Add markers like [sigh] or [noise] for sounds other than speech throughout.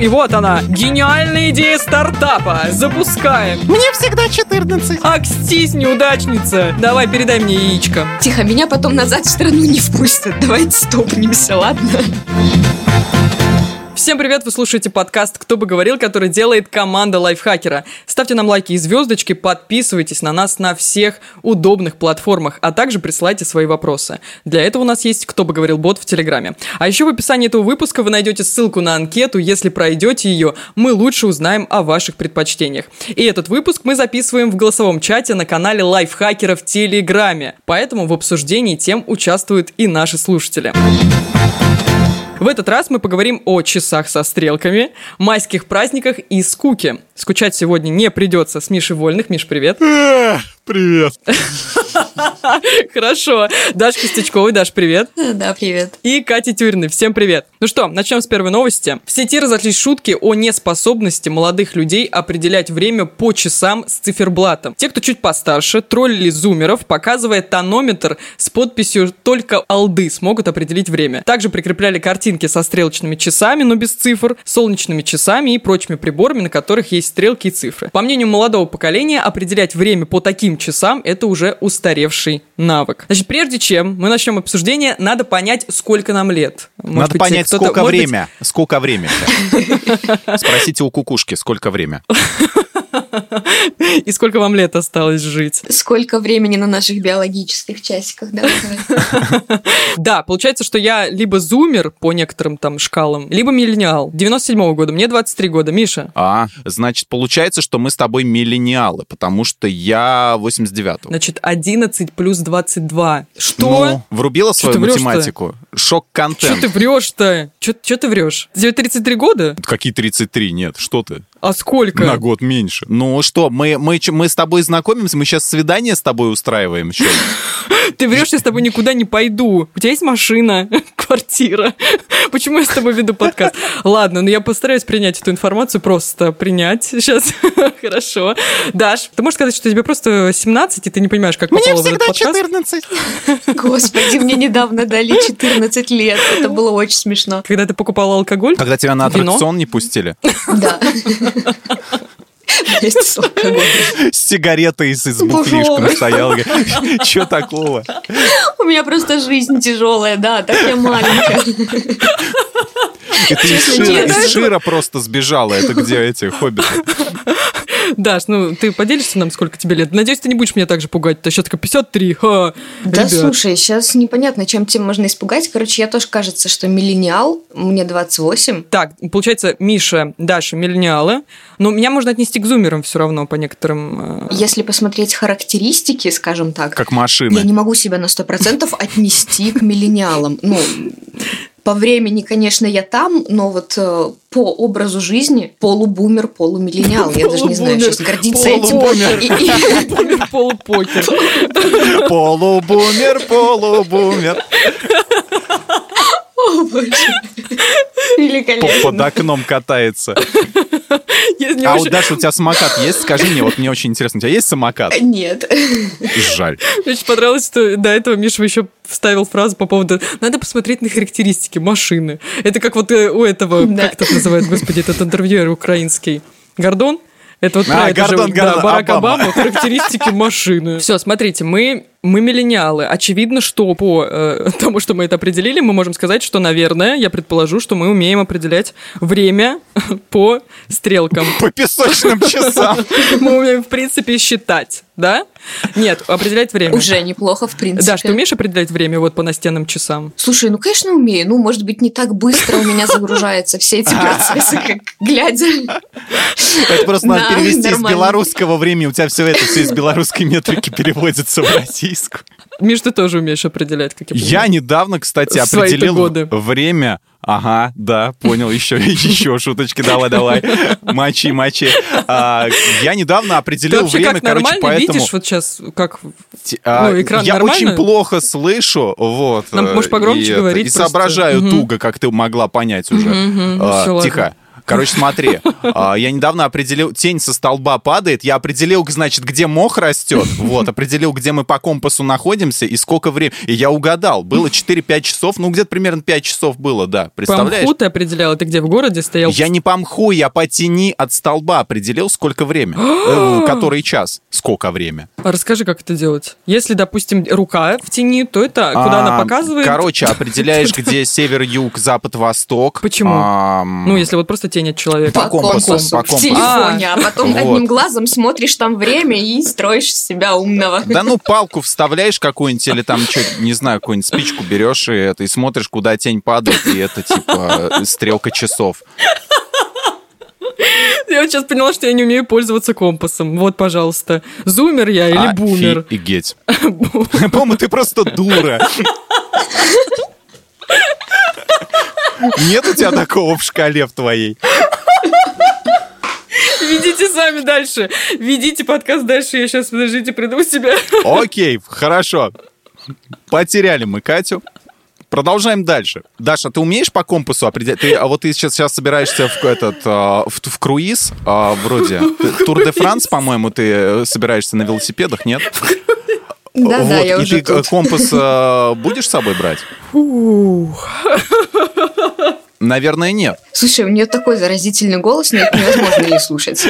И вот она, гениальная идея стартапа. Запускаем. Мне всегда 14. Акстись, неудачница. Давай, передай мне яичко. Тихо, меня потом назад в страну не впустят. Давайте стопнемся, ладно? Всем привет, вы слушаете подкаст «Кто бы говорил», который делает команда лайфхакера. Ставьте нам лайки и звездочки, подписывайтесь на нас на всех удобных платформах, а также присылайте свои вопросы. Для этого у нас есть «Кто бы говорил» бот в Телеграме. А еще в описании этого выпуска вы найдете ссылку на анкету. Если пройдете ее, мы лучше узнаем о ваших предпочтениях. И этот выпуск мы записываем в голосовом чате на канале лайфхакера в Телеграме. Поэтому в обсуждении тем участвуют и наши слушатели. В этот раз мы поговорим о часах со стрелками, майских праздниках и скуке. Скучать сегодня не придется с Мишей Вольных. Миш, привет. Привет. [laughs] Хорошо. Дашка Стечковой. Даш, привет. Да, привет. И Катя Тюриной. Всем привет. Ну что, начнем с первой новости. В сети разошлись шутки о неспособности молодых людей определять время по часам с циферблатом. Те, кто чуть постарше, троллили зумеров, показывая тонометр с подписью «Только алды смогут определить время». Также прикрепляли картинки со стрелочными часами, но без цифр, солнечными часами и прочими приборами, на которых есть стрелки и цифры. По мнению молодого поколения, определять время по таким часам – это уже устаревший навык. Значит, прежде чем мы начнем обсуждение, надо понять, сколько нам лет. Может Надо быть, понять, сколько может быть, время. Сколько время. [laughs] Спросите у кукушки, сколько время. [laughs] [laughs] И сколько вам лет осталось жить? Сколько времени на наших биологических часиках, да? [laughs] Да, получается, что я либо зумер по некоторым там шкалам, либо миллениал. 97-го года, мне 23 года. Миша, А, значит, получается, что мы с тобой миллениалы, потому что я 89-го. значит, 11 плюс 22. Что? Ну, врубила свою математику? Что Шок-контент. ты врешь-то? Что ты врешь? Тебе 33 года? Какие 33? Нет, что ты? А сколько? На год меньше. Ну что, мы, мы, мы с тобой знакомимся, мы сейчас свидание с тобой устраиваем. Что? [laughs] Ты врешь, я с тобой никуда не пойду. У тебя есть машина, [laughs] квартира. [laughs] Почему я с тобой веду подкаст? Ладно, ну я постараюсь принять эту информацию, просто принять сейчас. Хорошо. Даш, ты можешь сказать, что тебе просто 17, и ты не понимаешь, как попала в этот подкаст? 14. Господи, мне недавно дали 14 лет. Это было очень смешно. Когда ты покупала алкоголь? Когда тебя на аттракцион не пустили. Да. [laughs] Вместе с алкоголем. С сигаретой с из бухлишком Пожалуйста. стоял. Че такого? У меня просто жизнь тяжелая, да, так я маленькая. Это Шира, из Шира просто сбежала. Это где эти хоббиты? Даш, ну ты поделишься нам, сколько тебе лет? Надеюсь, ты не будешь меня так же пугать. Ты сейчас такая 53. Ха. Да, Ребят. слушай, сейчас непонятно, чем тебе можно испугать. Короче, я тоже кажется, что миллениал, мне 28. Так, получается, Миша, Даша, миллениалы. Но меня можно отнести к зумерам все равно по некоторым... э, Если посмотреть характеристики, скажем так, Как я машины. не могу себя на 100% отнести к миллениалам. Ну, по времени, конечно, я там, но вот э, по образу жизни полубумер, полумиллениал. Я даже не знаю, сейчас гордиться этим. полубумер. Полупокер. [laughs] Полубумер, полубумер. О, боже. Великолепно. Под окном катается. [laughs] А вот, Даша, у тебя самокат есть? Скажи мне, вот мне очень интересно, у тебя есть самокат? Нет. Жаль. Мне очень понравилось, что до этого Миша еще вставил фразу по поводу «надо посмотреть на характеристики машины». Это как вот э, у этого, как это называют, господи, этот интервьюер украинский. Гордон? Это вот А, про это же, Гордон, да, Гордон, Барак Обама. Обама, характеристики [laughs] машины. Все, смотрите, мы, мы миллениалы. Очевидно, что по э, [laughs] тому, что мы это определили, мы можем сказать, что, наверное, я предположу, что мы умеем определять время [laughs] по стрелкам. По песочным часам. [laughs] Мы умеем, в принципе, считать, да? Нет, определять время. Уже неплохо, в принципе. Да, что умеешь определять время вот по настенным часам? Слушай, ну, конечно, умею. Ну, может быть, не так быстро у меня загружаются все эти процессы, как глядя. Это просто надо перевести из белорусского времени. У тебя все это все из белорусской метрики переводится в российскую. Миш, ты тоже умеешь определять, как я Я понимаю. недавно, кстати, В определил годы. время. Ага, да, понял, еще, [laughs] еще шуточки, давай, давай, мочи, мочи. А, я недавно Ты определил вообще время, как короче, поэтому... видишь вот сейчас, как... Ти- а, Ну, экран я нормально? очень плохо слышу, вот. Нам, э, может, погромче и это, говорить И просто? соображаю Мгм. туго, как ты могла понять уже. Мгм, ну А, ладно. Тихо. Короче, смотри, [laughs] а, я недавно определил, тень со столба падает, я определил, значит, где мох растет, [laughs] вот, определил, где мы по компасу находимся и сколько времени. И я угадал, было 4-5 часов, ну, где-то примерно 5 часов было, да, По представляешь? мху ты определял, ты где, в городе стоял? Я не по мху, я по тени от столба определил, сколько время. Э, [gasps] Который час. Сколько время. А Расскажи, как это делать. Если, допустим, рука в тени, то это куда она А, показывает? Короче, определяешь, [laughs] где север, юг, запад, восток. Почему? Ну, если вот просто тень от человека. По компасу, по в компасу. телефоне, а, потом Вот. одним глазом смотришь там время и строишь себя умного. Да ну палку вставляешь какую-нибудь или там что, не знаю, какую-нибудь спичку берешь и это и смотришь, куда тень падает, и это типа э, стрелка часов. Я вот сейчас поняла, что я не умею пользоваться компасом. Вот, пожалуйста. Зумер я или бумер? Офигеть. [laughs] [laughs] По-моему, ты просто дура. [laughs] Нет у тебя такого в шкале в твоей? Ведите сами дальше. Ведите подкаст дальше. Я сейчас, подождите, приду в себя. Окей, хорошо. Потеряли мы Катю. Продолжаем дальше. Даша, ты умеешь по компасу определять? Ты, а вот ты сейчас, сейчас собираешься в этот а, в, в круиз а, вроде. [laughs] Тур де Франс, по-моему, ты э, собираешься на велосипедах, нет? Да-да, вот, я и уже ты э, тут. компас э, будешь с собой брать? Наверное, нет. Слушай, у нее такой заразительный голос, но это невозможно не слушать.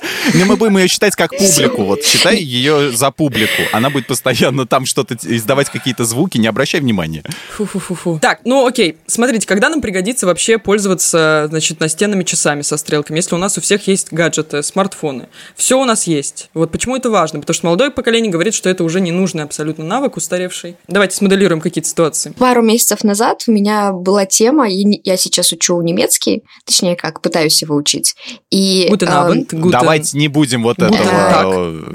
[laughs] Но мы будем ее считать как публику. Вот считай ее за публику. Она будет постоянно там что-то издавать какие-то звуки, не обращай внимания. Фу-фу-фу-фу. Так, ну окей. Смотрите, когда нам пригодится вообще пользоваться, значит, настенными часами со стрелками, если у нас у всех есть гаджеты, смартфоны. Все у нас есть. Вот почему это важно? Потому что молодое поколение говорит, что это уже ненужный абсолютно навык, устаревший. Давайте смоделируем какие-то ситуации. Пару месяцев назад у меня была тема, и не- я сейчас учу немецкий, точнее как, пытаюсь его учить. И Guten эм, Abend, guten- Давайте не будем вот Guten этого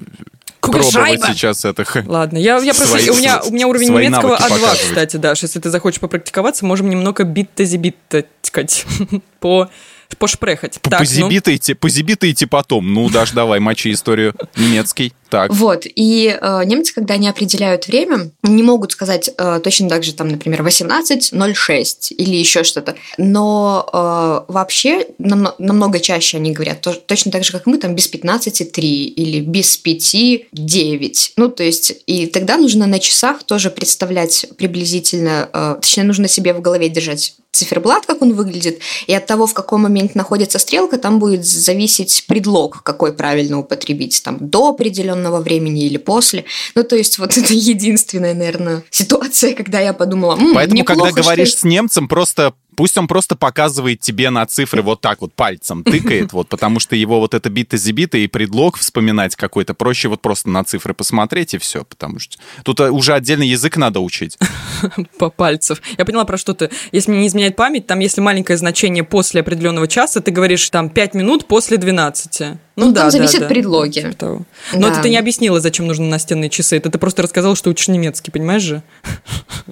пробовать сейчас это. Ладно, я, я просто... Свои- у, меня, у меня уровень немецкого навыки А2, показывать. кстати, Даш. Если ты захочешь попрактиковаться, можем немного битта-зибитта [laughs] по пошпрехать. Так, ну, Позибитайте, позибитайте потом. Ну, Даш, давай, мочи историю. Немецкий. Так. Вот, и э, немцы, когда они определяют время, не могут сказать э, точно так же, там, например, 18.06 или еще что-то. Но э, вообще намно- намного чаще они говорят то- точно так же, как мы, там, без 15.3 или без 5.9. Ну, то есть, и тогда нужно на часах тоже представлять приблизительно, э, точнее, нужно себе в голове держать циферблат, как он выглядит, и от того, в каком моменте находится стрелка, там будет зависеть предлог, какой правильно употребить, там, до определенного времени или после. Ну, то есть, вот [laughs] это единственная, наверное, ситуация, когда я подумала, «М, Поэтому, когда неплохо, что говоришь есть». с немцем, просто пусть он просто показывает тебе на цифры вот так вот пальцем, тыкает, [laughs] вот, потому что его вот это бита-зибита и предлог вспоминать какой-то проще вот просто на цифры посмотреть и все, потому что тут э, уже отдельный язык надо учить. [laughs] по пальцев. Я поняла, про что ты. Если мне не изменяет память, там, если маленькое значение после определенного часа, ты говоришь там 5 минут после 12. Ну, да, там да, зависят да. предлоги. Типа того. Но Да. это ты не объяснила, зачем нужны настенные часы. Это ты просто рассказала, что учишь немецкий, понимаешь же?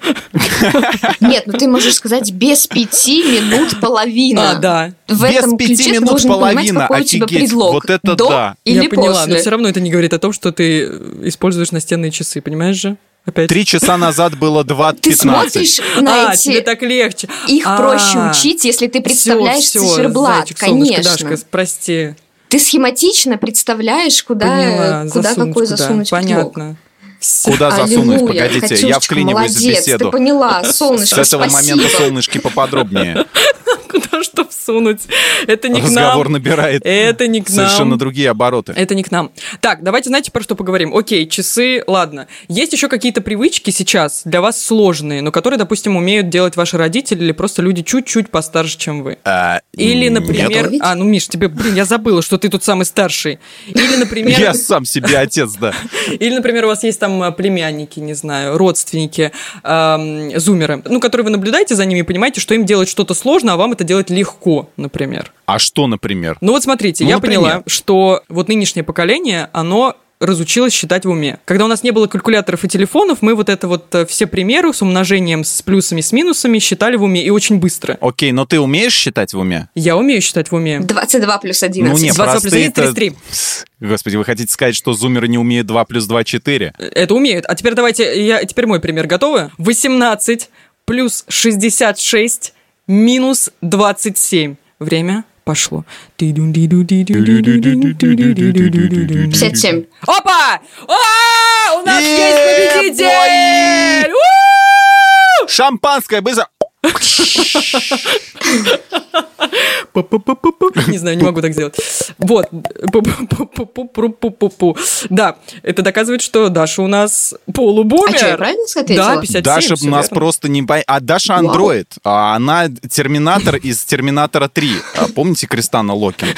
[laughs] Нет, ну ты можешь сказать без пяти минут половина. А, да. В Без этом пяти ключе ты минут понимать, половина, какой у тебя офигеть, предлог. вот это До да. или Я поняла, после. но все равно это не говорит о том, что ты э, используешь настенные часы, понимаешь же? Опять. Три часа назад было Ты 2.15. смотришь на а, эти... тебе так легче. Их А, проще учить, если ты представляешь всё, циферблат, зайчик, солнышко, конечно. Дашка, прости. Ты схематично представляешь, куда, Поняла, куда засунуть какой куда. засунуть. Понятно. Всё. Куда засунуть? Аллилуйя, Погодите, Катюшечка, я вклиниваюсь в молодец, беседу. Ты поняла, С солнышко, этого спасибо. момента, солнышки, поподробнее. [laughs] Куда что всунуть? Это не к Разговор нам. набирает Это не к нам. совершенно другие обороты. Это не к нам. Так, давайте, знаете, про что поговорим? Окей, часы, ладно. Есть еще какие-то привычки сейчас для вас сложные, но которые, допустим, умеют делать ваши родители или просто люди чуть-чуть постарше, чем вы. А, Или, например... А, ну, Миш, тебе, блин, я забыла, что ты тут самый старший. Или, например... Я сам себе отец, да. Или, например, у вас есть там э, племянники, не знаю, родственники, зумеры, ну, которые вы наблюдаете за ними и понимаете, что им делать что-то сложно, а вам это делать легко, например. А что, например? Ну вот смотрите, Ну, я например. поняла, что вот нынешнее поколение, оно разучилось считать в уме. Когда у нас не было калькуляторов и телефонов, мы вот это вот э, все примеры с умножением, с плюсами, с минусами считали в уме и очень быстро. Окей, но ты умеешь считать в уме? Я умею считать в уме. 22 плюс 11. Ну, не, 22 плюс один, простые-то- 33. Господи, вы хотите сказать, что зумеры не умеют 2 плюс 2 4? Это умеют. А теперь давайте, я, теперь мой пример. Готовы? 18 плюс 66 минус 27. Время Пошло. 57. Опа! А, у нас есть победитель! Шампанское, быстро. Не знаю, не могу так сделать. Вот. Да, это доказывает, что Даша у нас полубумер. А что, я правильно ответила? Да, 57, Даша всё нас просто не. А Даша андроид. А она терминатор из Терминатора 3. А помните Кристана Локин?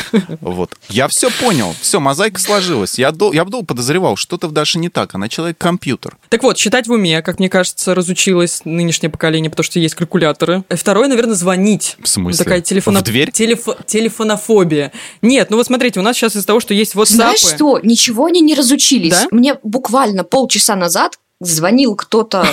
Вот. Я все понял. Все, мозаика сложилась. Я, дол... я вдол подозревал, что-то в Даше не так. Она человек-компьютер. Так вот, считать в уме, как мне кажется, разучилось нынешнее поколение, потому что есть калькуляторы. Э, Второе, наверное, звонить. В смысле? Такая телефоно... В дверь? телефо- Телефонофобия. Нет, ну вот смотрите, у нас сейчас из-за того, что есть WhatsApp. Знаешь что? Ничего они не разучились. Да? Мне буквально полчаса назад звонил кто-то,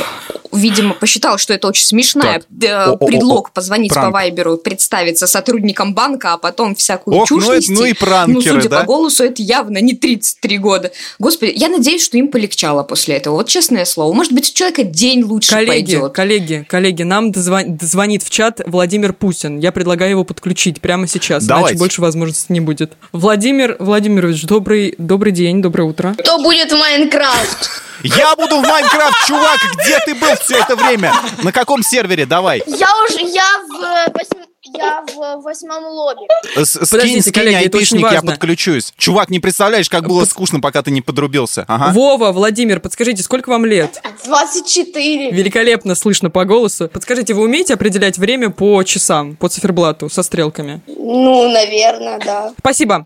видимо, посчитал, что это очень смешная Так. э, предлог позвонить Пранк. по Вайберу, представиться сотрудником банка, а потом всякую Ох, чушь ну нести. ну и пранкеры, Ну, судя да? по голосу, это явно не 33 года. Господи, я надеюсь, что им полегчало после этого. Вот честное слово. Может быть, у человека день лучше Коллеги, пойдет. коллеги, коллеги, нам дозвонит в чат Владимир Путин. Я предлагаю его подключить прямо сейчас, Давайте. иначе больше возможностей не будет. Владимир Владимирович, добрый, добрый день, доброе утро. Кто будет в Майнкрафт? Я буду в Майнкрафт, чувак! Где ты был все это время? На каком сервере? Давай. Я уже, я в, э, восьм- я в восьмом лобби. С- Скинь, скинь айпишник, я подключусь. Чувак, не представляешь, как было скучно, пока ты не подрубился. Ага. Вова, Владимир, подскажите, сколько вам лет? 24. Великолепно слышно по голосу. Подскажите, вы умеете определять время по часам, по циферблату, со стрелками? Ну, наверное, да. Спасибо.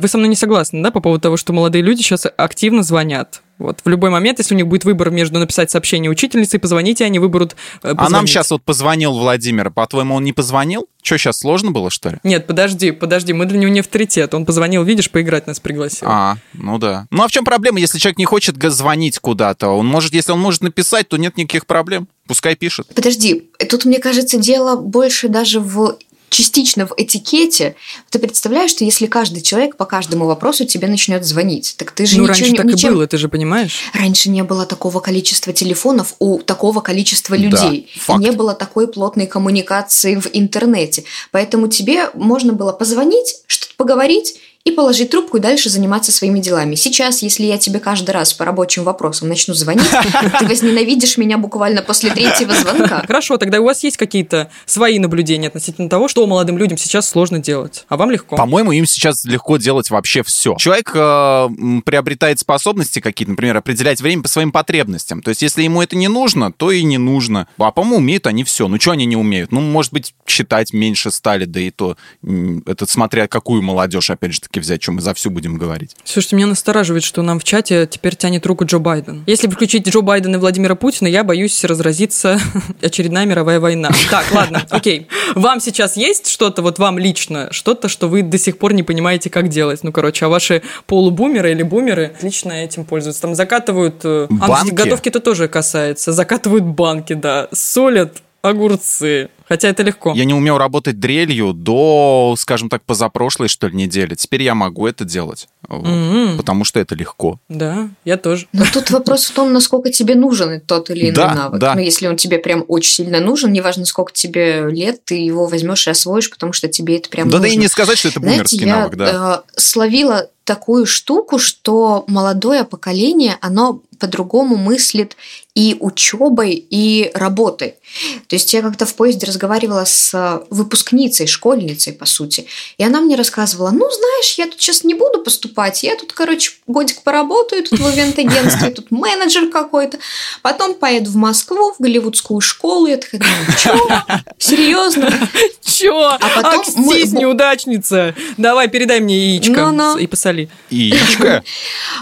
Вы со мной не согласны, да, по поводу того, что молодые люди сейчас активно звонят? Вот в любой момент, если у них будет выбор между написать сообщение учительнице и позвонить, и они выберут э, А нам сейчас вот позвонил Владимир. По-твоему, он не позвонил? Что, сейчас сложно было, что ли? Нет, подожди, подожди, мы для него не авторитет. Он позвонил, видишь, поиграть нас пригласил. А, ну да. Ну а в чем проблема, если человек не хочет звонить куда-то? Он может, если он может написать, то нет никаких проблем. Пускай пишет. Подожди, тут, мне кажется, дело больше даже в частично в этикете. Ты представляешь, что если каждый человек по каждому вопросу тебе начнет звонить, так ты же ну, ничего раньше не- так ничем- и было, ты же понимаешь? Раньше не было такого количества телефонов у такого количества людей. и факт. не было такой плотной коммуникации в интернете. Поэтому тебе можно было позвонить, что-то поговорить и положить трубку и дальше заниматься своими делами. Сейчас, если я тебе каждый раз по рабочим вопросам начну звонить, [laughs] ты возненавидишь меня буквально после третьего звонка. Хорошо, тогда у вас есть какие-то свои наблюдения относительно того, что молодым людям сейчас сложно делать, а вам легко. По-моему, им сейчас легко делать вообще все. Человек э, приобретает способности какие-то, например, определять время по своим потребностям. То есть, если ему это не нужно, то и не нужно. А по-моему, умеют они все. Ну, что они не умеют? Ну, может быть, читать меньше стали, да и то, это смотря какую молодежь, опять же таки, взять, что мы за всю будем говорить. Слушайте, меня настораживает, что нам в чате теперь тянет руку Джо Байден. Если включить Джо Байдена и Владимира Путина, я боюсь разразиться [laughs] очередная мировая война. Так, ладно, [laughs] окей. Вам сейчас есть что-то, вот вам лично, что-то, что вы до сих пор не понимаете, как делать? Ну, короче, а ваши полубумеры или бумеры отлично этим пользуются. Там закатывают... э, а, Банки? готовки это тоже касается. Закатывают банки, да. Солят огурцы. Хотя это легко. Я не умел работать дрелью до, скажем так, позапрошлой, что ли, недели. Теперь я могу это делать. Вот. М. Потому что это легко. Да, я тоже. Но тут вопрос в том, насколько тебе нужен тот или иной Да, навык. да. Но если он тебе прям очень сильно нужен, неважно, сколько тебе лет, ты его возьмешь и освоишь, потому что тебе это прям да, да нужно. и не сказать, что это Знаете, бумерский я навык, да. э, словила такую штуку, что молодое поколение, оно по-другому мыслит и учебой, и работой. То есть я как-то в поезде разговаривала с э, выпускницей, школьницей, по сути, и она мне рассказывала, ну, знаешь, я тут сейчас не буду поступать, я тут, короче, годик поработаю тут в ивент-агентстве, тут менеджер какой-то, потом поеду в Москву, в голливудскую школу, я такая думаю, чё? Серьезно? Чё? А потом мы- Аксись, неудачница! Давай, передай мне яичко и посоли. Яичко.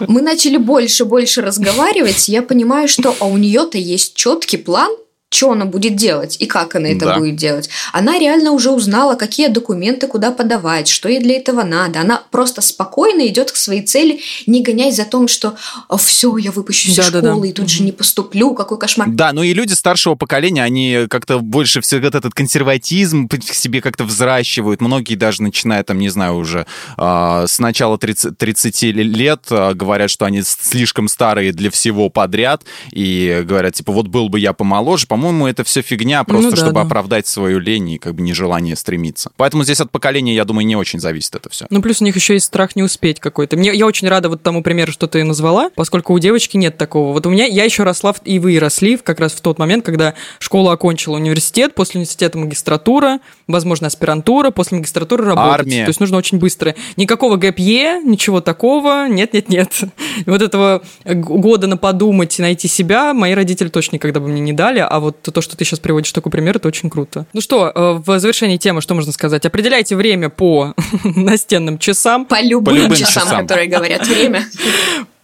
Мы начали больше-больше разговаривать, я понимаю, что а у нее-то есть четкий план, что она будет делать и как она это Да. будет делать. Она реально уже узнала, какие документы куда подавать, что ей для этого надо. Она просто спокойно идет к своей цели, не гоняясь за том, что все, я выпущусь из Да-да-да. школы и тут же не поступлю, какой кошмар. Да, ну и люди старшего поколения, они как-то больше всего вот этот консерватизм к себе как-то взращивают. Многие даже начиная там, не знаю, уже а, с начала 30, 30 лет а, говорят, что они слишком старые для всего подряд и говорят, типа, вот был бы я помоложе. По-моему, По-моему, это все фигня, просто Ну да, чтобы да. оправдать свою лень и как бы нежелание стремиться. Поэтому здесь от поколения, я думаю, не очень зависит это все. Ну, плюс у них еще есть страх не успеть какой-то. Мне, я очень рада вот тому примеру, что ты назвала, поскольку у девочки нет такого. Вот у меня, я еще росла, и вы росли как раз в тот момент, когда школа окончила университет, после университета магистратура, возможно, аспирантура, после магистратуры работать. Армия. То есть нужно очень быстро. Никакого ГПЕ, ничего такого, нет-нет-нет. [laughs] Вот этого года на подумать и найти себя мои родители точно никогда бы мне не дали, а вот то, что ты сейчас приводишь такой пример, это очень круто. Ну что, э, в завершении темы что можно сказать? Определяйте время по [laughs] настенным часам, По любым, По любым часам, часам. которые говорят время. [laughs]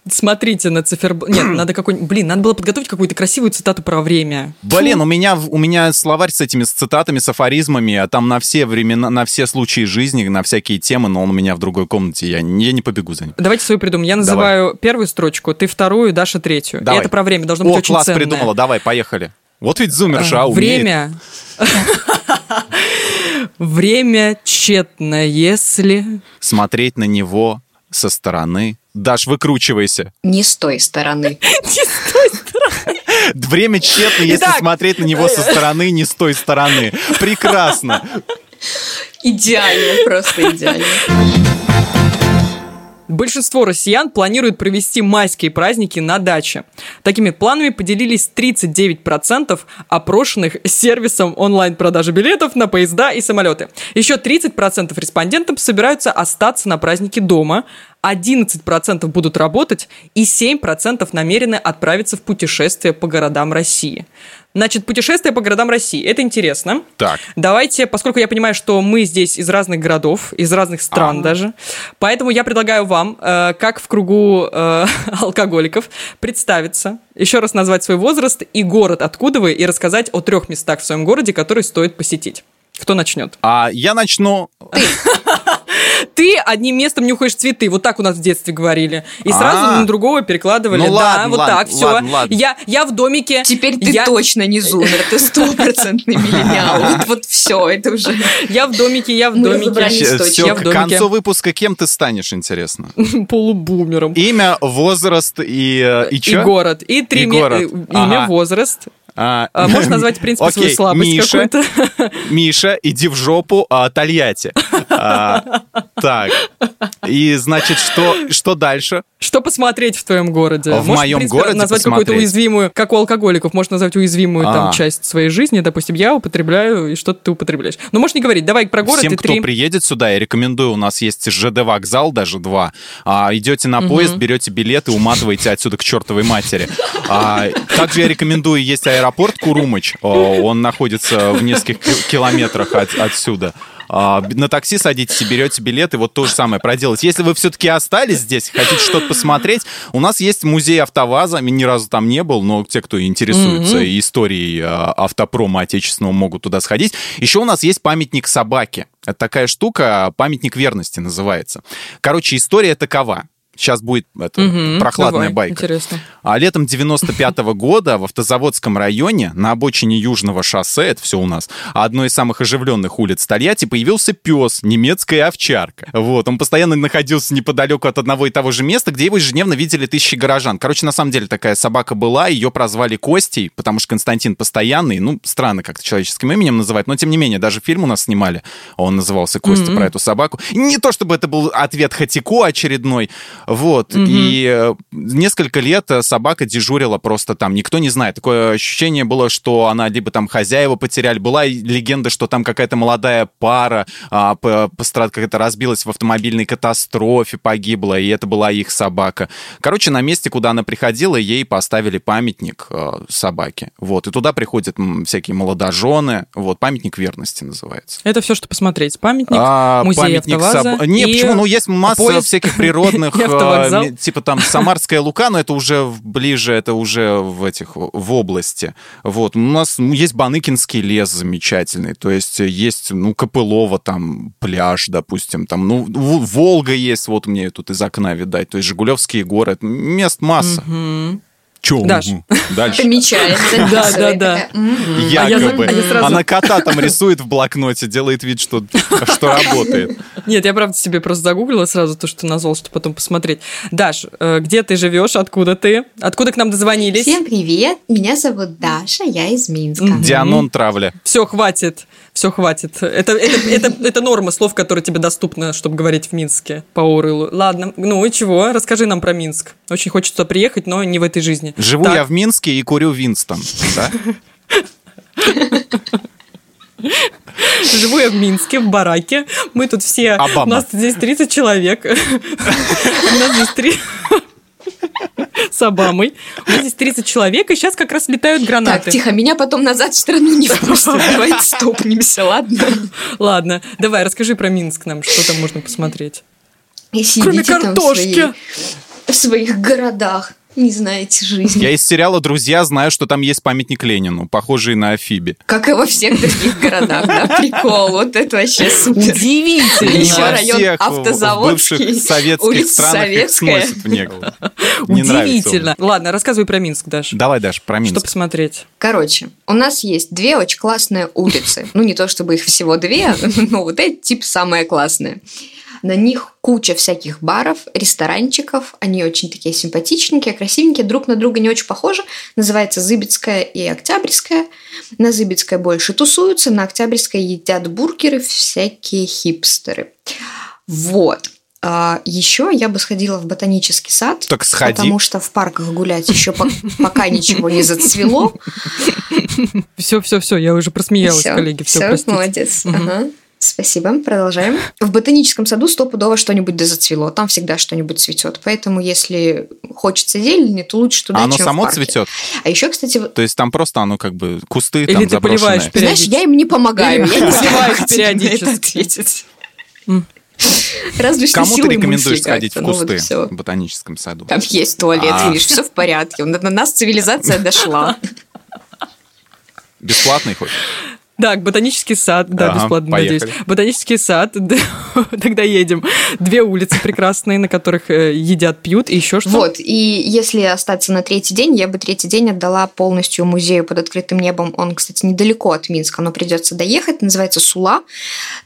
Смотрите на циферблат. Нет, надо какой-нибудь... Блин, надо было подготовить какую-то красивую цитату про время. Блин, у меня, у меня словарь с этими с цитатами, с афоризмами, а там на все времена, на все случаи жизни, на всякие темы, но он у меня в другой комнате, я, не- я не побегу за ним. Давайте свою придумаем. Я называю первую строчку, ты вторую, Даша третью. И Давай. это про время, должно быть О, очень класс, ценное. придумала, давай, поехали. Вот ведь зумерша, а умеет. Время... [laughs] Время тщетно, если... Смотреть на него со стороны. Даш, выкручивайся. Не с той стороны. [laughs] [laughs] Время тщетно, если Итак. смотреть на него со стороны, не с той стороны. Прекрасно. Идеально, просто идеально. Большинство россиян планируют провести майские праздники на даче. Такими планами поделились 39% опрошенных сервисом онлайн-продажи билетов на поезда и самолеты. Еще 30% респондентов собираются остаться на празднике дома, 11% будут работать и 7% намерены отправиться в путешествие по городам России. Значит, путешествие по городам России. Это интересно. Так. Давайте, поскольку я понимаю, что мы здесь из разных городов, из разных стран А. даже, поэтому я предлагаю вам, э, как в кругу э, [laughs] алкоголиков, представиться, еще раз назвать свой возраст и город, откуда вы, и рассказать о трех местах в своем городе, которые стоит посетить. Кто начнет? А я начну... Ты одним местом нюхаешь цветы, вот так у нас в детстве говорили. И сразу А. на другого перекладывали. Ну да, ладно, вот ладно, так, все. ладно, ладно. Я, я в домике. Теперь ты я, точно не зумер, ты стопроцентный миллениал. Вот, вот все, это уже... Я в домике, я в домике. разобрались. Щ- точно. всё, Я в к концу выпуска кем ты станешь, интересно? [laughs] Полубумером. Имя, возраст и... э, И И чё? город. И три э, Имя, возраст. А, А, [laughs] Можешь назвать, в принципе, свою Окей, слабость Миша, какую-то. Миша, иди в жопу, а, Тольятти. [laughs] А, так. И, значит, что, что дальше? Что посмотреть в твоем городе? В Можешь, моем принципе, городе назвать какую-то уязвимую, как у алкоголиков, можешь назвать уязвимую там А. часть своей жизни. Допустим, я употребляю, и что-то ты употребляешь. Но можешь не говорить, давай про город Всем, и кто три. приедет сюда, я рекомендую, у нас есть ЖД-вокзал, даже два. А, идете на поезд, берете билет и уматываете отсюда к чертовой матери. А, также я рекомендую, есть аэропорт Курумыч, он находится в нескольких ки- километрах от- отсюда. А, на такси садитесь и берете билет, и вот то же самое проделать. Если вы все-таки остались здесь, хотите что-то посмотреть, у нас есть музей АвтоВАЗа, ни разу там не был, но те, кто интересуется историей а, автопрома отечественного, могут туда сходить. Еще у нас есть памятник собаке. Это такая штука, памятник верности называется. Короче, история такова. Сейчас будет это, Мгм, прохладная давай, байка. Интересно. А летом 95 [laughs] года в Автозаводском районе на обочине Южного шоссе, это все у нас, одной из самых оживленных улиц Тольятти, появился пес, немецкая овчарка. Вот, он постоянно находился неподалеку от одного и того же места, где его ежедневно видели тысячи горожан. Короче, на самом деле такая собака была, ее прозвали Костей, потому что Константин постоянный, ну, странно как-то человеческим именем называть, но тем не менее, даже фильм у нас снимали, он назывался Костя про эту собаку. Не то чтобы это был ответ Хатику очередной, вот, и э, несколько лет э, собака дежурила просто там, никто не знает. Такое ощущение было, что она либо там хозяева потеряли, была легенда, что там какая-то молодая пара а, по- пострад- как-то разбилась в автомобильной катастрофе, погибла, и это была их собака. Короче, на месте, куда она приходила, ей поставили памятник э, собаке. Вот, и туда приходят всякие молодожены, вот, памятник верности называется. Это все, что посмотреть. Памятник, А, музей памятник АвтоВАЗа соб- Не, и почему? Ну, есть масса поезд всяких природных, [laughs] автовокзал. ми- типа там Самарская Лука, но это уже ближе, это уже в этих, в области. Вот. У нас есть Баныкинский лес замечательный, то есть есть, ну, Копылово там, пляж, допустим, там, ну, Волга есть, вот мне тут из окна видать, то есть Жигулевские горы, мест масса. Мгм. Чё? Даш. Дальше. Помечает, Да, да, да. А Якобы. а сразу- Она кота там рисует в блокноте, делает вид, что, что работает. Нет, я правда себе просто загуглила сразу то, что назвал, чтобы потом посмотреть. Даш, э, где ты живешь? Откуда ты? Откуда к нам дозвонились? Всем привет, меня зовут Даша, я из Минска. Дианон травля. Все, хватит. Все, хватит. Это, это, это, это норма слов, которые тебе доступны, чтобы говорить в Минске по Урылу. Ладно, ну и чего? Расскажи нам про Минск. Очень хочется приехать, но не в этой жизни. Живу Так, я в Минске и курю Винстон. Да? Живу я в Минске, в бараке. Мы тут все... Обама. У нас здесь 30 человек. У нас здесь три... С Обамой. У нас здесь 30 человек, и сейчас как раз летают Так, гранаты. тихо, меня потом назад в страну не впустят. [laughs] Давайте стопнемся, ладно? Ладно, давай, расскажи про Минск нам, что там можно посмотреть. Кроме картошки. в своих городах, не знаете жизни. Я из сериала «Друзья» знаю, что там есть памятник Ленину, похожий на Афибе. Как и во всех других городах, да? Прикол, вот это вообще супер. Удивительно. Еще район Автозаводский, советских странах их в [laughs] Удивительно. Ладно, рассказывай про Минск, Даша. Давай, Даш, про Что Минск. посмотреть? Короче, у нас есть две очень классные улицы. Ну, не то чтобы их всего две, [laughs] но вот эти типа самые классные. На них куча всяких баров, ресторанчиков. Они очень такие симпатичненькие, красивенькие, друг на друга не очень похожи. Называется Зыбецкая и Октябрьская. На Зыбецкой больше тусуются, на Октябрьской едят бургеры всякие хипстеры. Вот. А еще я бы сходила в ботанический сад, Так сходи. потому что в парках гулять еще по- пока ничего не зацвело. Все, все, все, я уже просмеялась, коллеги. Все, молодец. Спасибо, продолжаем. В ботаническом саду стопудово что-нибудь да зацвело. Там всегда что-нибудь цветет. Поэтому, если хочется зелени, то лучше туда, А оно чем в само парке. цветет? А еще, кстати, То есть там просто оно как бы кусты Или там ты поливаешь заброшенные. перед- знаешь, я им не помогаю. Или Я не знаю, поливаешь как тебе на это периодически. Разве что Кому ты рекомендуешь мысли сходить в как-то. Ну, вот кусты в ботаническом саду? Там есть туалет, А. видишь, все в порядке. На на нас цивилизация дошла. Бесплатный хоть? Так, ботанический сад, да, Ага, бесплатно, поехали. надеюсь. Ботанический сад, [laughs] да, тогда едем. Две улицы прекрасные, на которых э, едят, пьют, и еще что? Вот, и если остаться на третий день, я бы третий день отдала полностью музею под открытым небом. Он, кстати, недалеко от Минска, но придется доехать. Называется Сула.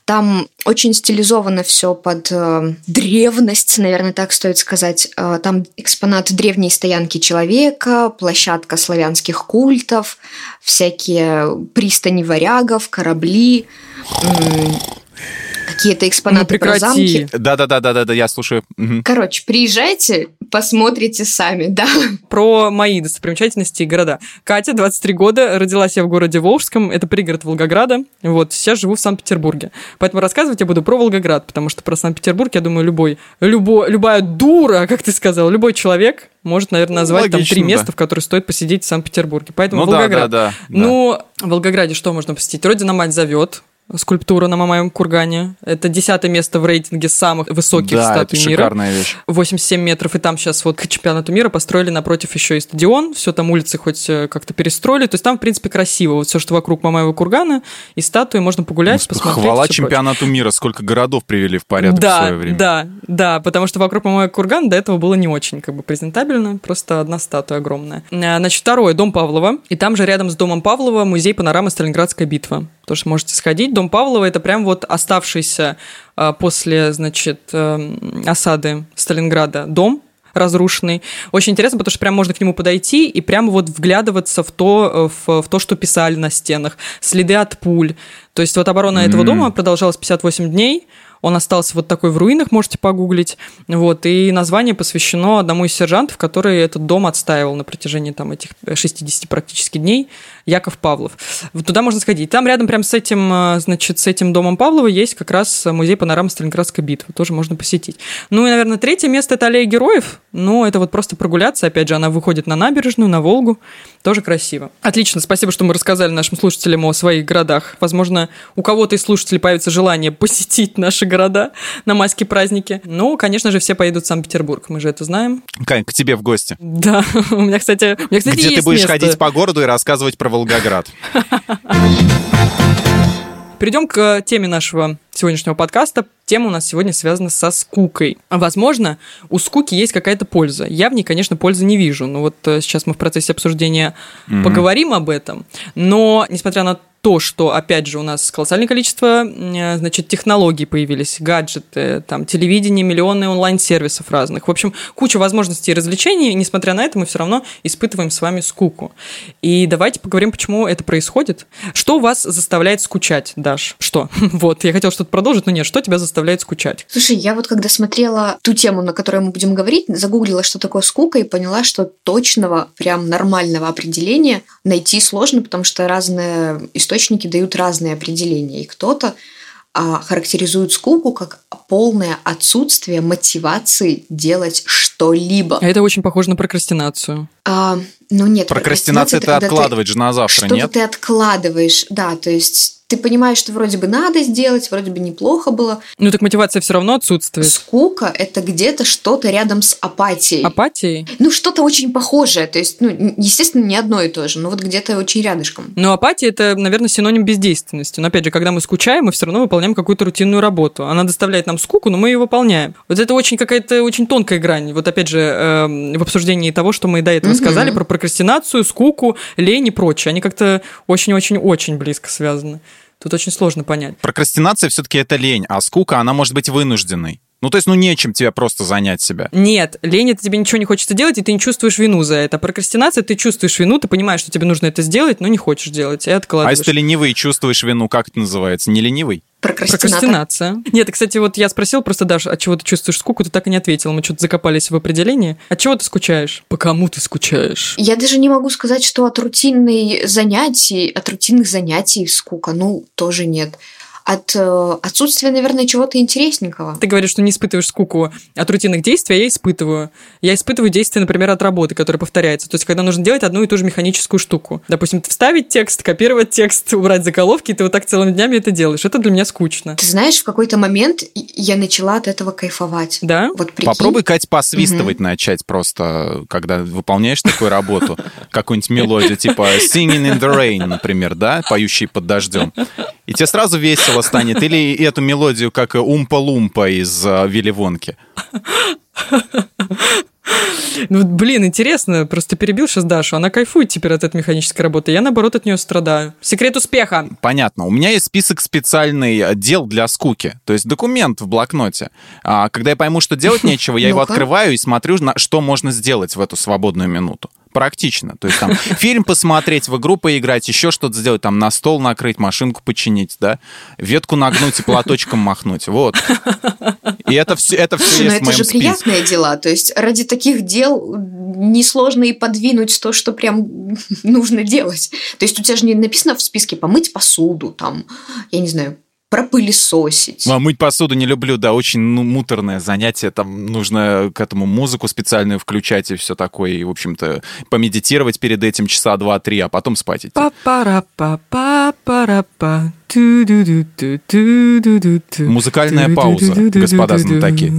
Там очень стилизовано все под э, древность, наверное, так стоит сказать. Э, там экспонаты древней стоянки человека, площадка славянских культов, всякие пристани варягов, корабли, какие-то экспонаты Ну, про замки. Да-да-да-да-да, я слушаю. Мгм. Короче, приезжайте, посмотрите сами, да. Про мои достопримечательности и города. Катя, 23 года, родилась я в городе Волжском, это пригород Волгограда. Вот, сейчас живу в Санкт-Петербурге. Поэтому рассказывать я буду про Волгоград, потому что про Санкт-Петербург, я думаю, любой, любой, любая дура, как ты сказал, любой человек может, наверное, назвать там Логично, три да. места, в которые стоит посидеть в Санкт-Петербурге. Поэтому Ну да, Волгоград. да, да. да. Ну, в Волгограде что можно посетить? Родина мать зовет. Скульптура на Мамаевом кургане. Это десятое место в рейтинге самых высоких да, это статуй мира. шикарная вещь. 87 метров, и там сейчас вот к чемпионату мира построили напротив еще и стадион, все там улицы хоть э, как-то перестроили, то есть там, в принципе, красиво, вот все, что вокруг Мамаева кургана, и статуи, можно погулять, Ну, посмотреть. Хвала чемпионату мира, сколько городов привели в порядок в да, свое время. да, да, потому что вокруг Мамаева кургана до этого было не очень как бы презентабельно, просто одна статуя огромная. А, Значит, второе, дом Павлова, и там же рядом с домом Павлова музей панорамы Сталинградская битва. Тоже можете сходить. Дом Павлова это прям вот оставшийся а, после, значит, эм, осады Сталинграда дом, разрушенный. Очень интересно, потому что прям можно к нему подойти и прямо вот вглядываться в то, э, в, в то, что писали на стенах, следы от пуль. То есть вот оборона этого М. дома продолжалась 58 дней, он остался вот такой в руинах, можете погуглить. Вот, и название посвящено одному из сержантов, который этот дом отстаивал на протяжении там этих 60 практически дней, Яков Павлов. Вот туда можно сходить. Там рядом прям с этим, э, значит, с этим домом Павлова есть как раз музей панорамы Сталинградской битвы. Тоже можно посетить. Ну и, наверное, третье место – это аллея героев. Ну, это вот просто прогуляться. Опять же, она выходит на набережную, на Волгу. Тоже красиво. Отлично. Спасибо, что мы рассказали нашим слушателям о своих городах. Возможно, у кого-то из слушателей появится желание посетить наши города на майские праздники. Ну, конечно же, все поедут в Санкт-Петербург. Мы же это знаем. Кань, к тебе в гости. Да, [laughs] у меня, кстати, у меня, кстати, Где ты будешь место. ходить по городу и рассказывать про Волгоград. [laughs] Перейдем к теме нашего сегодняшнего подкаста. Тема у нас сегодня связана со скукой. Возможно, у скуки есть какая-то польза. Я в ней, конечно, пользы не вижу. Но вот э, сейчас мы в процессе обсуждения mm-hmm. поговорим об этом. Но, несмотря на то, что, опять же, у нас колоссальное количество, э, значит, технологий появились, гаджеты, там, телевидение, миллионы онлайн-сервисов разных. В общем, куча возможностей и развлечений, несмотря на это, мы все равно испытываем с вами скуку. И давайте поговорим, почему это происходит. Что вас заставляет скучать, Даш? Что? [laughs] Вот, я хотела что-то продолжить, но нет, что тебя заставляет скучать? Слушай, я вот когда смотрела ту тему, на которой мы будем говорить, загуглила, что такое скука, и поняла, что точного, прям нормального определения найти сложно, потому что разные источники дают разные определения, и кто-то а, характеризует скуку как полное отсутствие мотивации делать что-либо. А это очень похоже на прокрастинацию. А, ну нет. Прокрастинация, это откладывать же на завтра, что нет? Что-то ты откладываешь, да, то есть ты понимаешь, что вроде бы надо сделать, вроде бы неплохо было. Ну так мотивация все равно отсутствует. Скука – это где-то что-то рядом с апатией. Апатией? Ну что-то очень похожее, то есть, ну, естественно, не одно и то же, но вот где-то очень рядышком. Но апатия – это, наверное, синоним бездейственности. Но опять же, когда мы скучаем, мы все равно выполняем какую-то рутинную работу. Она доставляет нам скуку, но мы ее выполняем. Вот это очень какая-то очень тонкая грань. Вот опять же, э, в обсуждении того, что мы до этого угу. сказали про прокрастинацию, скуку, лень и прочее. Они как-то очень-очень-очень близко связаны. Тут очень сложно понять. Прокрастинация все-таки это лень, а скука, она может быть вынужденной. Ну, то есть, ну, нечем тебе просто занять себя. Нет, лень это тебе ничего не хочется делать, и ты не чувствуешь вину за это. Прокрастинация, ты чувствуешь вину, ты понимаешь, что тебе нужно это сделать, но не хочешь делать, и откладываешь. А если ты ленивый и чувствуешь вину, как это называется? Не ленивый? Прокрастинация. Нет, кстати, вот я спросил просто, Даша, от чего ты чувствуешь скуку, ты так и не ответила. Мы что-то закопались в определении. От чего ты скучаешь? По кому ты скучаешь? Я даже не могу сказать, что от рутинной занятий, от рутинных занятий скука. Ну, тоже нет от э, отсутствия, наверное, чего-то интересненького. Ты говоришь, что не испытываешь скуку от рутинных действий, а я испытываю. Я испытываю действия, например, от работы, которая повторяется. То есть, когда нужно делать одну и ту же механическую штуку. Допустим, вставить текст, копировать текст, [laughs] убрать заголовки, и ты вот так целыми днями это делаешь. Это для меня скучно. Ты знаешь, в какой-то момент я начала от этого кайфовать. Да? Вот прикинь. Попробуй, Кать, посвистывать угу. начать просто, когда выполняешь такую работу. [laughs] Какую-нибудь мелодию, типа Singing in the Rain, например, да? Поющий под дождем. И тебе сразу весело весело станет, или эту мелодию, как Умпа-Лумпа из uh, Вилли Вонки. Ну, блин, интересно, просто перебил сейчас Дашу. Она кайфует теперь от этой механической работы. Я, наоборот, от нее страдаю. Секрет успеха. Понятно. У меня есть список специальный э, дел для скуки. То есть документ в блокноте. А, когда я пойму, что делать нечего, я [laughs] его открываю и смотрю, что можно сделать в эту свободную минуту практично. То есть там [laughs] фильм посмотреть, в игру поиграть, еще что-то сделать, там на стол накрыть, машинку починить, да, ветку нагнуть и платочком махнуть. Вот. И это все, это все есть Но это же списке. приятные дела. То есть ради таких дел несложно и подвинуть то, что прям нужно делать. То есть у тебя же не написано в списке помыть посуду, там, я не знаю, пропылесосить. А мыть посуду не люблю, да, очень ну, муторное занятие, там нужно к этому музыку специальную включать и все такое, и, в общем-то, помедитировать перед этим часа два-три, а потом спать идти. Па-пара-па-па-пара-па. Музыкальная пауза, господа знатоки.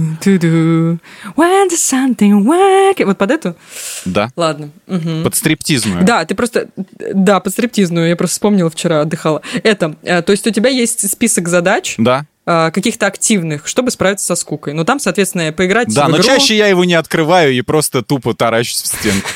Вот под эту? Да. Ладно. Под стриптизную. Да, ты просто... Да, под стриптизную. Я просто вспомнила вчера, отдыхала. Это, э, то есть у тебя есть список задач. Да каких-то активных, чтобы справиться со скукой. Ну, там, соответственно, поиграть Да, в но игру. чаще я его не открываю и просто тупо таращусь в стенку.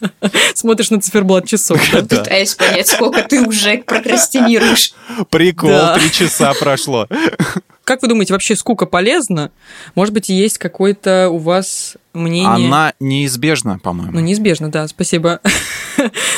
[laughs] Смотришь на циферблат часов. [laughs] Пытаюсь понять, сколько ты уже прокрастинируешь. Прикол, три часа прошло. [laughs] Как вы думаете, вообще скука полезна? Может быть, есть какое-то у вас мнение? Она неизбежна, по-моему. Ну, неизбежна, да, спасибо.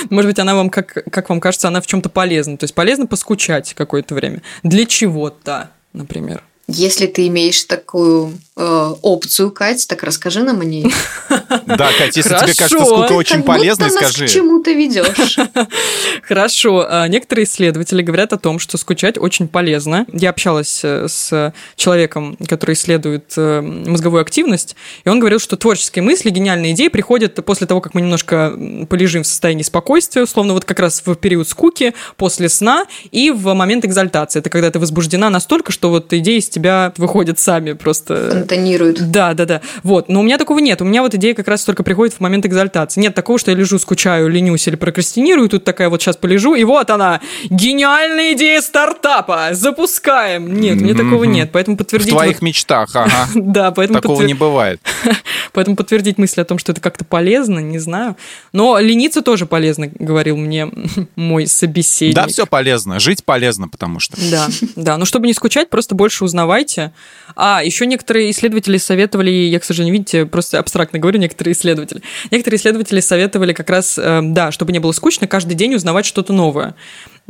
Может быть, она вам, как, как вам кажется, она в чем-то полезна. То есть полезно поскучать какое-то время. Для чего-то, например. Если ты имеешь такую э, опцию, Кать, так расскажи нам о ней. [laughs] Да, Кать, если тебе кажется скука очень полезной, скажи. к чему ты ведешь. [laughs] Хорошо. А, некоторые исследователи говорят о том, что скучать очень полезно. Я общалась э, с человеком, который исследует э, мозговую активность, и он говорил, что творческие мысли, гениальные идеи приходят после того, как мы немножко полежим в состоянии спокойствия, условно, вот как раз в период скуки, после сна и в момент экзальтации. Это когда ты возбуждена настолько, что вот идеи из тебя выходят сами просто интонируют. Да, да, да. Вот. Но у меня такого нет. У меня вот идея как раз только приходит в момент экзальтации. Нет такого, что я лежу, скучаю, ленюсь или прокрастинирую. Тут такая вот сейчас полежу, и вот она. Гениальная идея стартапа. Запускаем. Нет, у меня такого нет. Поэтому В подтвердить... твоих вот- мечтах, ага. [laughs] Да, поэтому, Такого подтвер- не бывает. [laughs] поэтому подтвердить мысль о том, что это как-то полезно, не знаю. Но лениться тоже полезно, говорил мне [laughs] мой собеседник. Да, все полезно. Жить полезно, потому что. Да, да. Но чтобы не скучать, просто больше узнавайте. А, еще некоторые исследователи советовали, я, к сожалению, видите, просто абстрактно говорю, некоторые исследователи. Некоторые исследователи советовали как раз, э, да, чтобы не было скучно, каждый день узнавать что-то новое.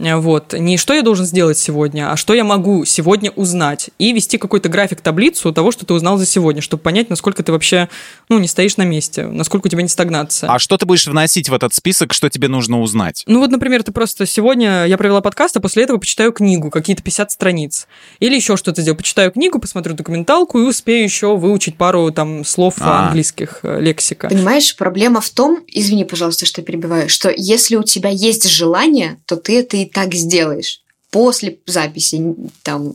Э, Вот. Не что я должен сделать сегодня, а что я могу сегодня узнать. И вести какой-то график, таблицу того, что ты узнал за сегодня, чтобы понять, насколько ты вообще, ну, не стоишь на месте, насколько у тебя не стагнация. А что ты будешь вносить в этот список, что тебе нужно узнать? Ну вот, например, ты просто сегодня я провела подкаст, а после этого почитаю книгу, какие-то 50 страниц. Или еще что-то сделаю. Почитаю книгу, посмотрю документалку и успею еще выучить пару там слов А. английских, э, лексика. Понимаешь, проблема в том, извини, пожалуйста, что перебиваю, что если у тебя есть желание, то ты это и так сделаешь. После записи, там,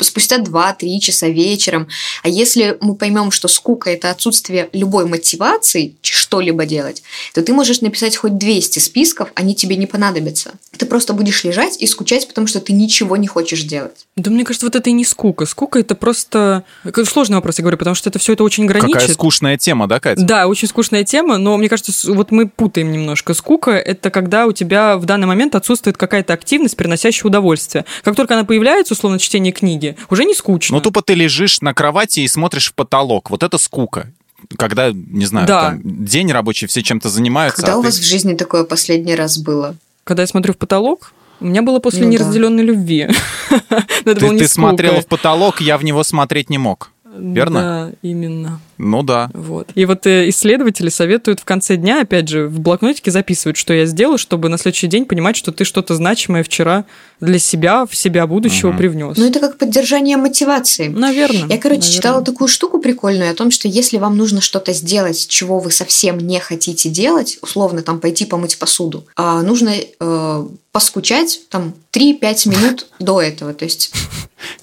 спустя 2-3 часа вечером. А если мы поймем, что скука это отсутствие любой мотивации что-либо делать, то ты можешь написать хоть 200 списков, они тебе не понадобятся. Ты просто будешь лежать и скучать, потому что ты ничего не хочешь делать. Да мне кажется, вот это и не скука. Скука это просто... Сложный вопрос, я говорю, потому что это все это очень граничит. Какая скучная тема, да, Катя? Да, очень скучная тема, но мне кажется, вот мы путаем немножко. Скука – это когда у тебя в данный момент отсутствует какая-то активность, приносящая удовольствие. Как только она появляется, условно, чтение книги, уже не скучно. Ну, тупо ты лежишь на кровати и смотришь в потолок. Вот это скука. Когда, не знаю, Да. там, день рабочий, все чем-то занимаются. Когда а у ты- вас в жизни такое последний раз было? Когда я смотрю в потолок, у меня было после Ну да. неразделенной любви. [laughs] Но это было Ты, не ты скука. смотрела в потолок, я в него смотреть не мог. верно? Да, именно. Ну да. Вот. И вот э, исследователи советуют в конце дня, опять же, в блокнотике записывать, что я сделал, чтобы на следующий день понимать, что ты что-то значимое вчера для себя, в себя будущего Мгм. привнес. Ну, это как поддержание мотивации. Наверное. Я, короче, наверное. читала такую штуку прикольную о том, что если вам нужно что-то сделать, чего вы совсем не хотите делать, условно там пойти помыть посуду, а, нужно э, поскучать там 3-5 [laughs] минут до этого. То есть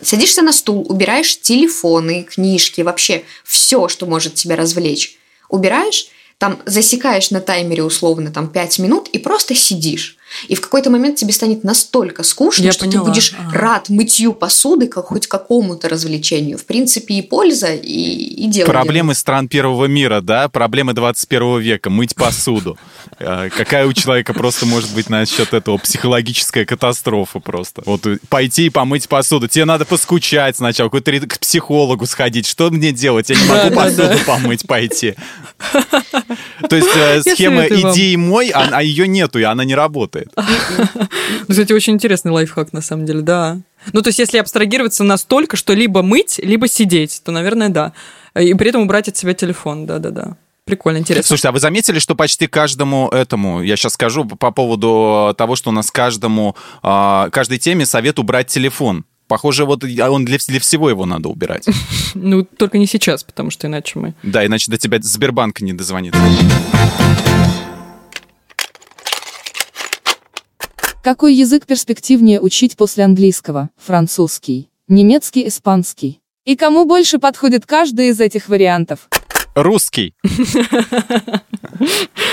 садишься на стул, убираешь телефоны, книжки, вообще все, что может тебя развлечь. Убираешь, там засекаешь на таймере условно там 5 минут и просто сидишь. И в какой-то момент тебе станет настолько скучно, Я что поняла. ты будешь Ага. рад мытью посуды как хоть какому-то развлечению. В принципе, и польза, и, и дело. Проблемы стран первого мира, да? Проблемы 21 века. Мыть посуду. Э, Какая у человека просто может быть насчет этого психологическая катастрофа просто. Вот э, пойти и помыть посуду. Тебе надо поскучать сначала, к психологу сходить. Что мне делать? Я не могу посуду помыть пойти. То есть э, схема. «иди и мой», а а ее нету, и она не работает. [laughs] Ну, Кстати, очень интересный лайфхак, на самом деле, да. Ну, то есть, если абстрагироваться настолько, что либо мыть, либо сидеть, то, наверное, да. И при этом убрать от себя телефон, да-да-да. Прикольно, интересно. Слушайте, а вы заметили, что почти каждому этому, я сейчас скажу по поводу того, что у нас каждому, а, каждой теме совет убрать телефон. Похоже, вот он для, для всего его надо убирать. [laughs] Ну, только не сейчас, потому что иначе мы... Да, иначе до тебя Сбербанк не дозвонит. Какой язык перспективнее учить после английского? Французский, немецкий, испанский. И кому больше подходит каждый из этих вариантов? Русский. [laughs]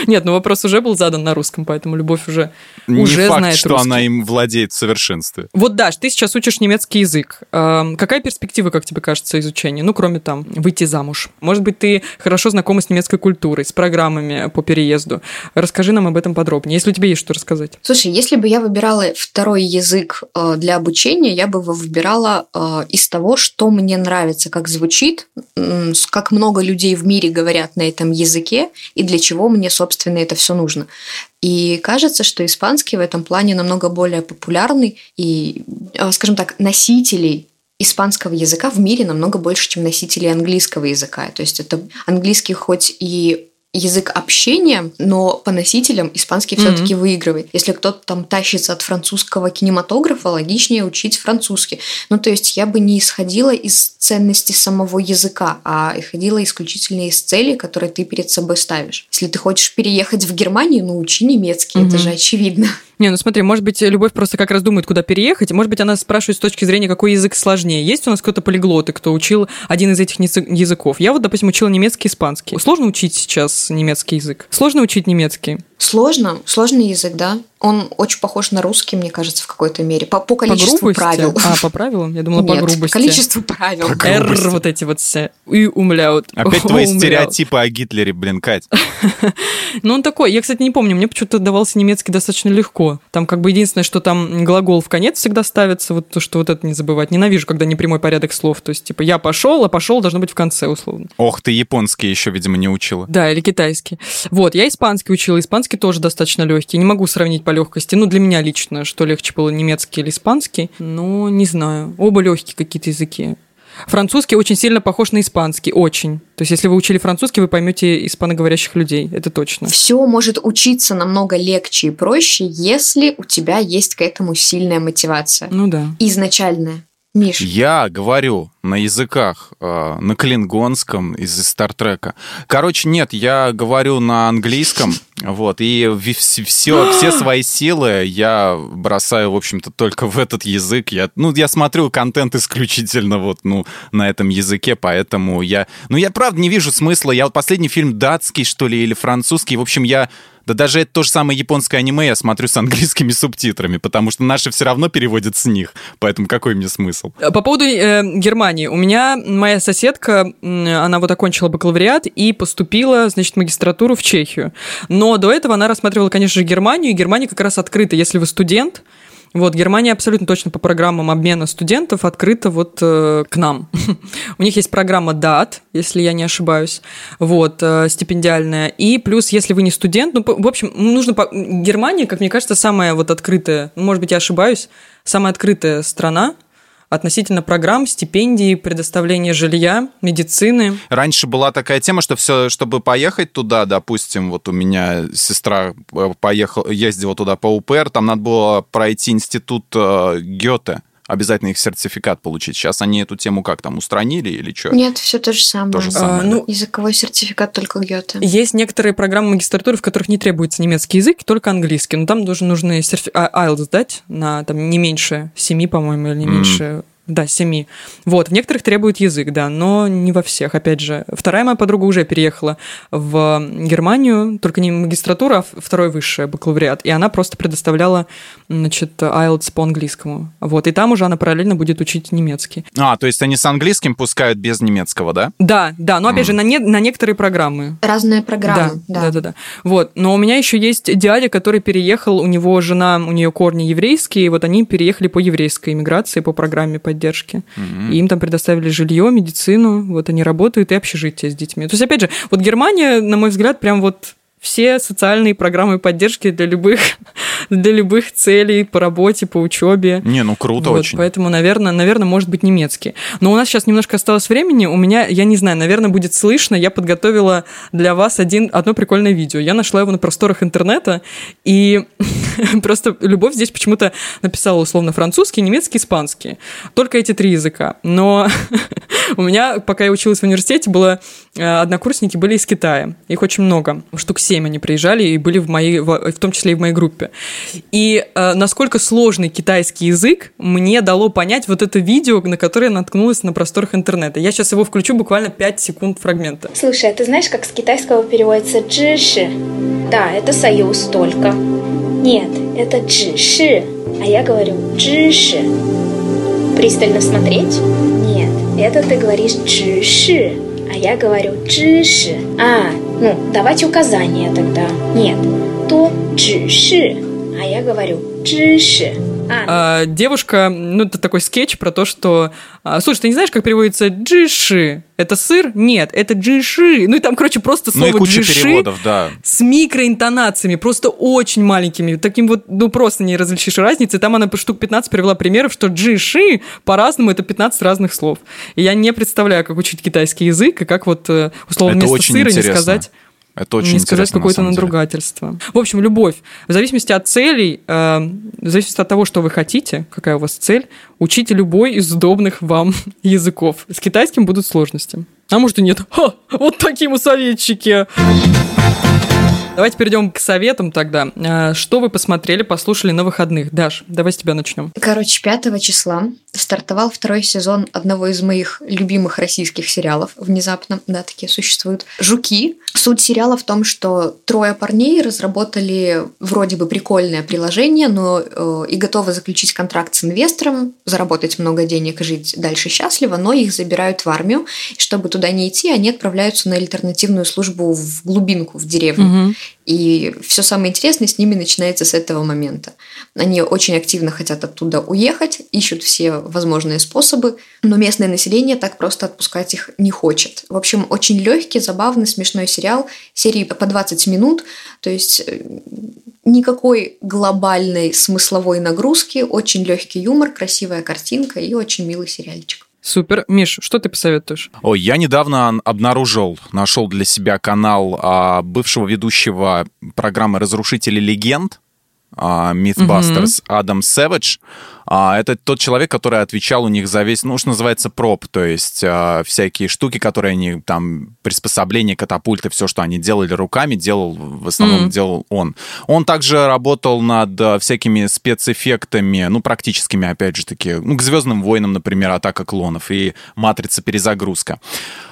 Нет, ну вопрос уже был задан на русском, поэтому Любовь уже, Не уже факт, знает что русский. она им владеет в совершенстве. Вот, Даш, ты сейчас учишь немецкий язык. Эм, какая перспектива, как тебе кажется, изучения? Ну, кроме там, выйти замуж. Может быть, ты хорошо знакома с немецкой культурой, с программами по переезду. Расскажи нам об этом подробнее, если у тебя есть что рассказать. Слушай, если бы я выбирала второй язык э, для обучения, я бы его выбирала э, из того, что мне нравится, как звучит, как много людей в мире говорят на этом языке и для чего мне, собственно, это все нужно. И кажется, что испанский в этом плане намного более популярный и, э, скажем так, носителей испанского языка в мире намного больше, чем носителей английского языка. То есть это английский хоть и язык общения, но по носителям испанский Мгм. все-таки выигрывает. Если кто-то там тащится от французского кинематографа, логичнее учить французский. Ну, то есть я бы не исходила из ценности самого языка, а исходила исключительно из целей, которые ты перед собой ставишь. Если ты хочешь переехать в Германию, ну, учи немецкий, это Мгм. же очевидно. Не, ну смотри, может быть, Любовь просто как раз думает, куда переехать. Может быть, она спрашивает с точки зрения, какой язык сложнее. Есть у нас кто-то полиглоты, кто учил один из этих язы- языков? Я вот, допустим, учила немецкий испанский. Сложно учить сейчас немецкий язык? Сложно учить немецкий? Сложно, сложный язык, да. Он очень похож на русский, мне кажется, в какой-то мере. По, по По количеству грубости? правил. А, по правилам? Я думала, по Нет, грубости. количество правил. По Р, вот эти вот все. И умляют. Опять твои Умляют. стереотипы о Гитлере, блин, Кать. [laughs] Ну, он такой. Я, кстати, не помню. Мне почему-то давался немецкий достаточно легко. Там как бы единственное, что там глагол в конец всегда ставится. Вот то, что вот это не забывать. Ненавижу, когда не прямой порядок слов. То есть, типа, я пошел, а пошел должно быть в конце, условно. Ох, ты японский еще, видимо, не учила. Да, или китайский. Вот, я испанский учила. Испанский тоже достаточно легкий. Не могу сравнить по легкости. Ну, для меня лично, что легче было, немецкий или испанский. Но не знаю. Оба легкие какие-то языки. Французский очень сильно похож на испанский, очень. То есть, если вы учили французский, вы поймете испаноговорящих людей, это точно. Все может учиться намного легче и проще, если у тебя есть к этому сильная мотивация. Ну да. Изначальная. Миш, Я говорю на языках, э, на клингонском из Стартрека. Короче, нет, я говорю на английском, [laughs] вот, и все, все свои силы я бросаю, в общем-то, только в этот язык. Я, ну, я смотрю контент исключительно вот, ну, на этом языке, поэтому я... Ну, я правда не вижу смысла. Я вот последний фильм датский, что ли, или французский, в общем, я... Да даже это то же самое японское аниме я смотрю с английскими субтитрами, потому что наши все равно переводят с них. Поэтому какой мне смысл? По поводу э, Германии. У меня моя соседка, она вот окончила бакалавриат и поступила, значит, магистратуру в Чехию. Но до этого она рассматривала, конечно же, Германию, и Германия как раз открыта, если вы студент, вот, Германия абсолютно точно по программам обмена студентов открыта вот э, к нам. [laughs] У них есть программа DAT, если я не ошибаюсь, вот, э, стипендиальная. И плюс, если вы не студент, ну, по- в общем, нужно... по- Германия, как мне кажется, самая вот открытая, может быть, я ошибаюсь, самая открытая страна относительно программ, стипендий, предоставления жилья, медицины. Раньше была такая тема, что все, чтобы поехать туда, допустим, вот у меня сестра э, поехала, ездила туда по УПР, там надо было пройти институт э, Гёте, обязательно их сертификат получить. Сейчас они эту тему как там устранили или что? нет, все то же самое. То же А, самое. ну, Языковой сертификат только Гёте. Есть некоторые программы магистратуры, в которых не требуется немецкий язык, только английский. Но там тоже нужно серфи... а, IELTS сдать на там, не меньше семи, по-моему, или не М. меньше... Да, семи. Вот, в некоторых требует язык, да, но не во всех, опять же. Вторая моя подруга уже переехала в Германию, только не магистратура, а второй высший бакалавриат, и она просто предоставляла, значит, IELTS по английскому. Вот, и там уже она параллельно будет учить немецкий. А, то есть они с английским пускают без немецкого, да? Да, да, но опять же, на, не- на некоторые программы. Разные программы, да, да. да, да, да. Вот. Но у меня еще есть дядя, который переехал, у него жена, у нее корни еврейские, и вот они переехали по еврейской иммиграции, по программе поддержки. Мгм. И им там предоставили жилье, медицину, вот они работают и общежитие с детьми. То есть, опять же, вот Германия, на мой взгляд, прям вот все социальные программы поддержки для любых, [laughs] для любых целей по работе, по учебе. Не, ну круто Вот, очень. Поэтому, наверное, наверное, может быть немецкий. Но у нас сейчас немножко осталось времени. У меня, я не знаю, наверное, будет слышно. Я подготовила для вас один, одно прикольное видео. Я нашла его на просторах интернета, и [laughs] просто Любовь здесь почему-то написала условно французский, немецкий, испанский. Только эти три языка. Но [laughs] у меня, пока я училась в университете, было однокурсники были из Китая. Их очень много. Штук семь они приезжали и были в моей, в, в том числе и в моей группе. И э, насколько сложный китайский язык мне дало понять вот это видео, на которое я наткнулась на просторах интернета. Я сейчас его включу буквально 5 секунд фрагмента. Слушай, а ты знаешь, как с китайского переводится «джиши»? Да, это союз только. Нет, это «джиши», а я говорю «джиши». Пристально смотреть? Нет, это ты говоришь «джиши», а я говорю «джиши». А, ну, давать указания тогда. Нет, то «джиши», а я говорю «джиши». А, А, девушка, ну, это такой скетч про то, что... а, слушай, ты не знаешь, как переводится джиши? Это сыр? Нет, это джиши. Ну, и там, короче, просто Ну и слово куча джиши переводов, да. с микроинтонациями, просто очень маленькими. Таким вот, ну, просто не различишь разницы. Там она по штук 15 привела примеров, что джиши по-разному это 15 разных слов. И я не представляю, как учить китайский язык, и как вот, э, условно, Это вместо очень сыра не интересно. сказать Это очень не сказать на какое-то деле. надругательство. В общем, любовь. В зависимости от целей, э, в зависимости от того, что вы хотите, какая у вас цель, учите любой из удобных вам [laughs] языков. С китайским будут сложности. А может и нет. Ха, вот такие мы советчики. Давайте перейдем к советам тогда. А, Что вы посмотрели, послушали на выходных? Даш, давай с тебя начнем. Короче, 5 числа стартовал второй сезон одного из моих любимых российских сериалов. Внезапно, да, такие существуют. «Жуки». Суть сериала в том, что трое парней разработали вроде бы прикольное приложение, но э, и готовы заключить контракт с инвестором, заработать много денег и жить дальше счастливо, но их забирают в армию. И чтобы туда не идти, они отправляются на альтернативную службу в глубинку, в деревню. Мгм. И все самое интересное с ними начинается с этого момента. Они очень активно хотят оттуда уехать, ищут все возможные способы, но местное население так просто отпускать их не хочет. В общем, очень легкий, забавный, смешной сериал, серии по 20 минут, то есть э, никакой глобальной смысловой нагрузки, очень легкий юмор, красивая картинка и очень милый сериальчик. Супер. Миш, что ты посоветуешь? Ой, я недавно обнаружил, нашел для себя канал а, бывшего ведущего программы «Разрушители легенд», а, Mythbusters, Адам Сэвидж. А, это тот человек, который отвечал у них за весь, ну, что называется, проб, то есть а, всякие штуки, которые они там, приспособления, катапульты, все, что они делали руками, делал, в основном Мгм. делал он. Он также работал над а, всякими спецэффектами, ну, практическими, опять же таки, ну, к «Звездным войнам», например, «Атака клонов» и «Матрица. Перезагрузка».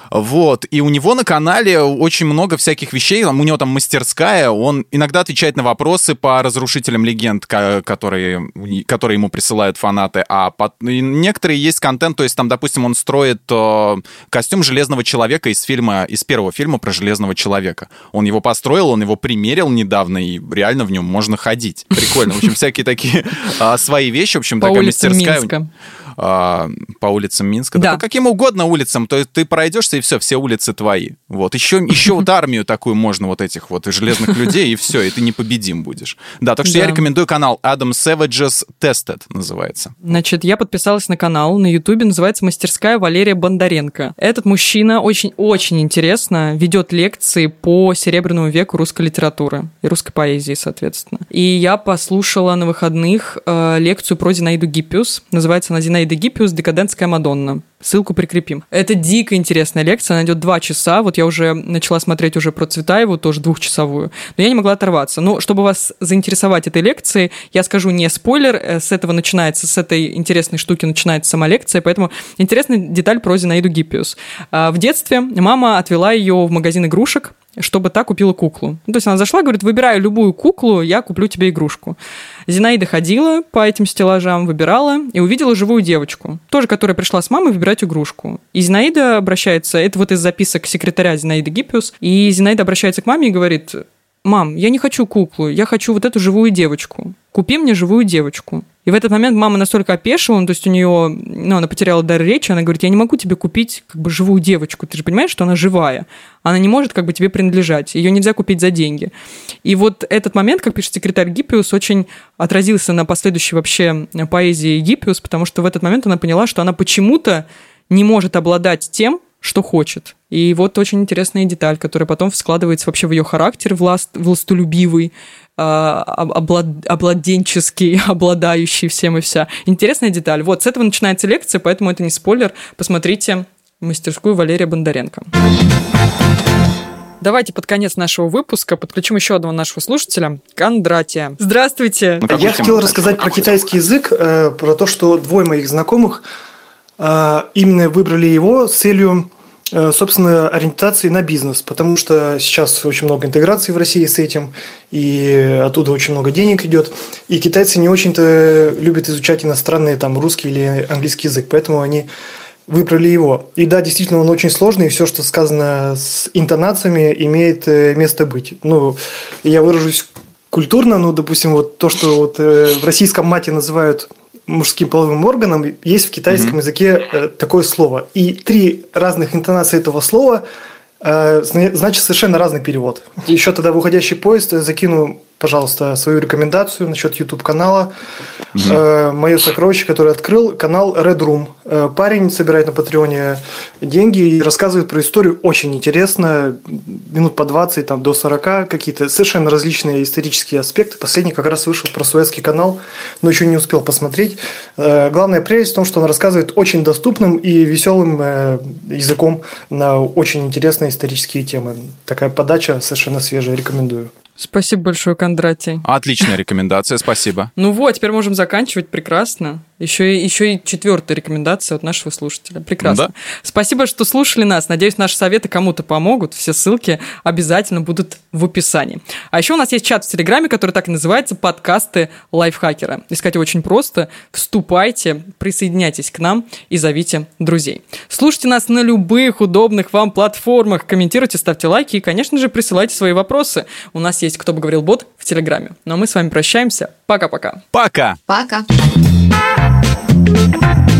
Вот, и у него на канале очень много всяких вещей, у него там мастерская, он иногда отвечает на вопросы по разрушителям легенд, которые, которые ему присылают фанаты, а по- и некоторые есть контент, то есть там, допустим, он строит э, костюм Железного Человека из фильма, из первого фильма про Железного Человека. Он его построил, он его примерил недавно, и реально в нем можно ходить. Прикольно. В общем, всякие такие а, свои вещи, в общем, такая мастерская. А, по улицам Минска. Да. Да. по каким угодно улицам. То есть ты пройдешься, и все, все улицы твои. Вот. Еще, еще вот армию такую можно, вот этих вот железных людей, и все, и ты непобедим будешь. Да, так что я Да. рекомендую канал Adam Savage's Tested называется. Значит, я подписалась на канал на Ютубе, называется «Мастерская Валерия Бондаренко». Этот мужчина очень-очень интересно ведет лекции по Серебряному веку русской литературы и русской поэзии, соответственно. И я послушала на выходных э, лекцию про Зинаиду Гиппиус. Называется она «Зинаида Гиппиус. Декадентская Мадонна». Ссылку прикрепим. Это дико интересная лекция, она идет два часа. Вот я уже начала смотреть уже про Цветаеву, тоже двухчасовую. Но я не могла оторваться. Но чтобы вас заинтересовать этой лекцией, я скажу не спойлер, э, с этого начинается, с этой интересной штуки начинается сама лекция, поэтому интересная деталь про Зинаиду Гиппиус. А, В детстве мама отвела ее в магазин игрушек, чтобы та купила куклу. Ну, то есть она зашла, говорит, выбираю любую куклу, я куплю тебе игрушку. Зинаида ходила по этим стеллажам, выбирала и увидела живую девочку, тоже которая пришла с мамой выбирать игрушку. И Зинаида обращается, это вот из записок секретаря Зинаиды Гиппиус, и Зинаида обращается к маме и говорит, мам, я не хочу куклу, я хочу вот эту живую девочку. Купи мне живую девочку. И в этот момент мама настолько опешила, ну, то есть у нее, ну, она потеряла дар речи, она говорит, я не могу тебе купить как бы живую девочку, ты же понимаешь, что она живая, она не может как бы тебе принадлежать, ее нельзя купить за деньги. И вот этот момент, как пишет секретарь Гиппиус, очень отразился на последующей вообще поэзии Гиппиус, потому что в этот момент она поняла, что она почему-то не может обладать тем, что хочет. И вот очень интересная деталь, которая потом складывается вообще в ее характер власт, властолюбивый, облад- обладенческий, [laughs] обладающий всем и вся. Интересная деталь. Вот, с этого начинается лекция, поэтому это не спойлер. Посмотрите мастерскую Валерия Бондаренко. Давайте под конец нашего выпуска подключим еще одного нашего слушателя, Кондратия. Здравствуйте. Ну, Я хотел рассказать про китайский язык, э, про то, что двое моих знакомых э, именно выбрали его с целью, собственно, ориентации на бизнес, потому что сейчас очень много интеграции в России с этим, и оттуда очень много денег идет, и китайцы не очень-то любят изучать иностранные, там, русский или английский язык, поэтому они выбрали его. И да, действительно, он очень сложный, и все, что сказано с интонациями, имеет э, место быть. Ну, я выражусь культурно, ну, допустим, вот то, что вот э, в российском мате называют мужским половым органом, есть в китайском языке э, такое слово. И три разных интонации этого слова э, зна- значит совершенно разный перевод. Еще тогда в уходящий поезд я закину, пожалуйста, свою рекомендацию насчет YouTube-канала. Э, мое сокровище, которое открыл, канал Red Room. Э, парень собирает на Патреоне деньги и рассказывает про историю очень интересно. Минут по 20, там, до 40, какие-то совершенно различные исторические аспекты. Последний как раз вышел про Суэцкий канал, но еще не успел посмотреть. Э, главная прелесть в том, что он рассказывает очень доступным и веселым языком на очень интересные исторические темы. Такая подача совершенно свежая, рекомендую. Спасибо большое, Кондратий. Отличная рекомендация, спасибо. Ну вот, теперь можем заканчивать. Прекрасно. Еще и, еще и четвертая рекомендация от нашего слушателя. Прекрасно. Да. Спасибо, что слушали нас. Надеюсь, наши советы кому-то помогут. Все ссылки обязательно будут в описании. А еще у нас есть чат в Телеграме, который так и называется «Подкасты лайфхакера». Искать его очень просто. Вступайте, присоединяйтесь к нам и зовите друзей. Слушайте нас на любых удобных вам платформах. Комментируйте, ставьте лайки и, конечно же, присылайте свои вопросы. У нас есть «Кто бы говорил бот» Телеграме. Ну а мы с вами прощаемся. Пока-пока. Пока! Пока. Thank